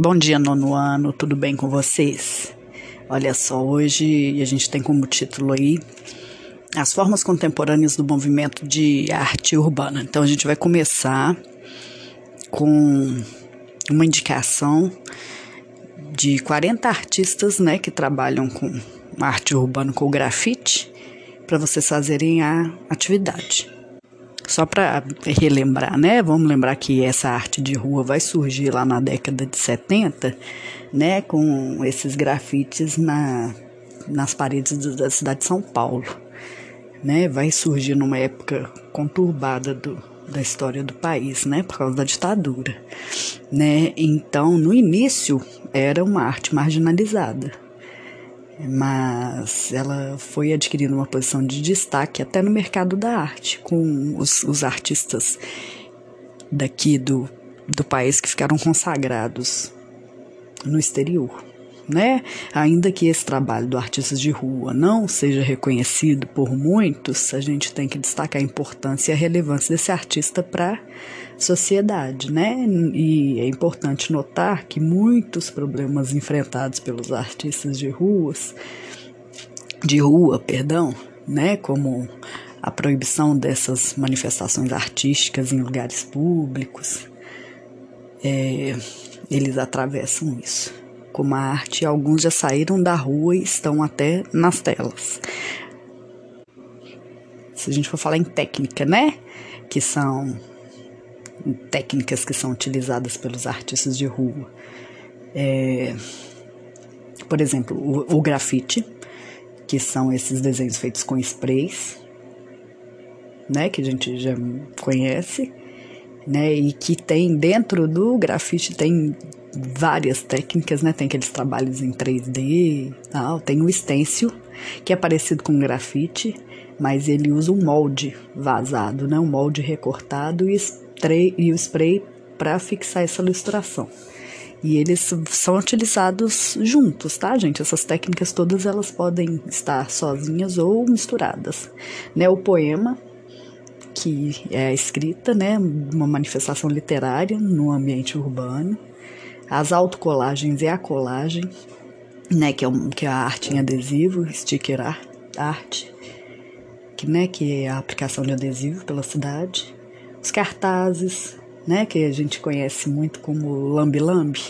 Bom dia, nono ano, tudo bem com vocês? Olha só, hoje a gente tem como título aí as formas contemporâneas do movimento de arte urbana. Então a gente vai começar com uma indicação de 40 artistas, né, que trabalham com arte urbana com grafite, para vocês fazerem a atividade. Só para relembrar, né? Vamos lembrar que essa arte de rua vai surgir lá na década de 70, né? Com esses grafites na, nas paredes da cidade de São Paulo, né? Vai surgir numa época conturbada do, da história do país, né? Por causa da ditadura, né? Então, no início, era uma arte marginalizada mas ela foi adquirindo uma posição de destaque até no mercado da arte, com os, os artistas daqui do, do país que ficaram consagrados no exterior. Né? Ainda que esse trabalho do artista de rua não seja reconhecido por muitos, a gente tem que destacar a importância e a relevância desse artista para sociedade, né? E é importante notar que muitos problemas enfrentados pelos artistas de ruas, de rua, perdão, né, como a proibição dessas manifestações artísticas em lugares públicos, é, eles atravessam isso. Como a arte, alguns já saíram da rua e estão até nas telas. Se a gente for falar em técnica, né? Que são técnicas que são utilizadas pelos artistas de rua. É, por exemplo, o, o grafite, que são esses desenhos feitos com sprays, né, que a gente já conhece, né, e que tem dentro do grafite tem várias técnicas, né, tem aqueles trabalhos em 3D, tal, tem o stencil, que é parecido com grafite, mas ele usa um molde vazado, né, um molde recortado e e o spray para fixar essa ilustração. E eles são utilizados juntos, tá, gente? Essas técnicas todas elas podem estar sozinhas ou misturadas. Né, o poema, que é a escrita, né, uma manifestação literária no ambiente urbano. As autocolagens e a colagem, né, que é, um, que é a arte em adesivo, sticker art, que, né, que é a aplicação de adesivo pela cidade os cartazes, né, que a gente conhece muito como lambi-lambi,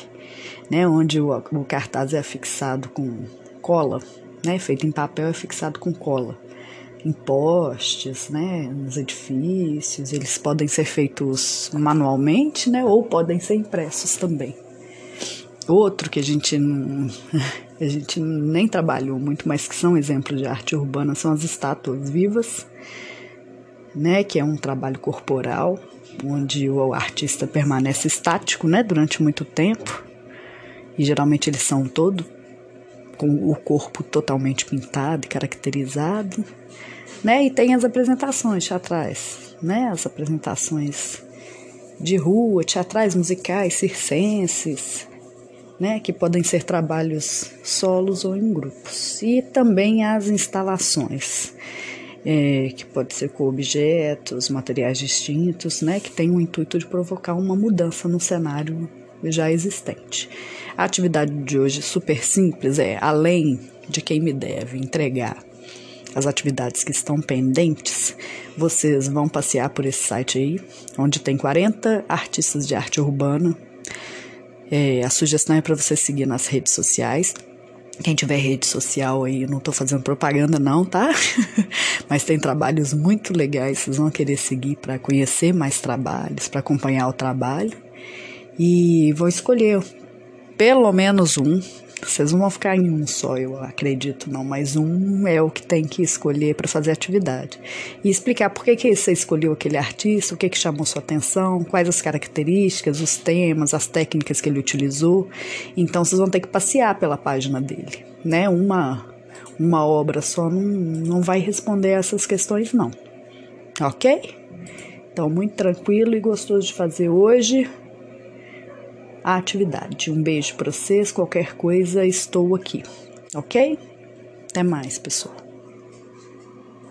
né, onde o, o cartaz é fixado com cola, né, feito em papel é fixado com cola. Em postes, né, nos edifícios, eles podem ser feitos manualmente, né, ou podem ser impressos também. Outro que a gente não, a gente nem trabalhou muito, mas que são exemplos de arte urbana, são as estátuas vivas, né, que é um trabalho corporal, onde o artista permanece estático, né, durante muito tempo. E geralmente eles são todo com o corpo totalmente pintado e caracterizado, né? E tem as apresentações teatrais, né? As apresentações de rua, teatrais, musicais, circenses, né? Que podem ser trabalhos solos ou em grupos. E também as instalações é, que pode ser com objetos, materiais distintos, né, que tem o intuito de provocar uma mudança no cenário já existente. A atividade de hoje, super simples, é além de quem me deve entregar as atividades que estão pendentes, vocês vão passear por esse site aí, onde tem 40 artistas de arte urbana. É, a sugestão é para você seguir nas redes sociais. Quem tiver rede social aí, não tô fazendo propaganda não, tá? Mas tem trabalhos muito legais, vocês vão querer seguir para conhecer mais trabalhos, para acompanhar o trabalho. E vou escolher pelo menos um vocês não vão ficar em um só, eu acredito, não, mas um é o que tem que escolher para fazer atividade. E explicar por que, que você escolheu aquele artista, o que, que chamou sua atenção, quais as características, os temas, as técnicas que ele utilizou. Então vocês vão ter que passear pela página dele, né? Uma, uma obra só não, não vai responder essas questões, não. Ok? Então, muito tranquilo e gostoso de fazer hoje a atividade. Um beijo para vocês, qualquer coisa estou aqui, ok? Até mais, pessoal.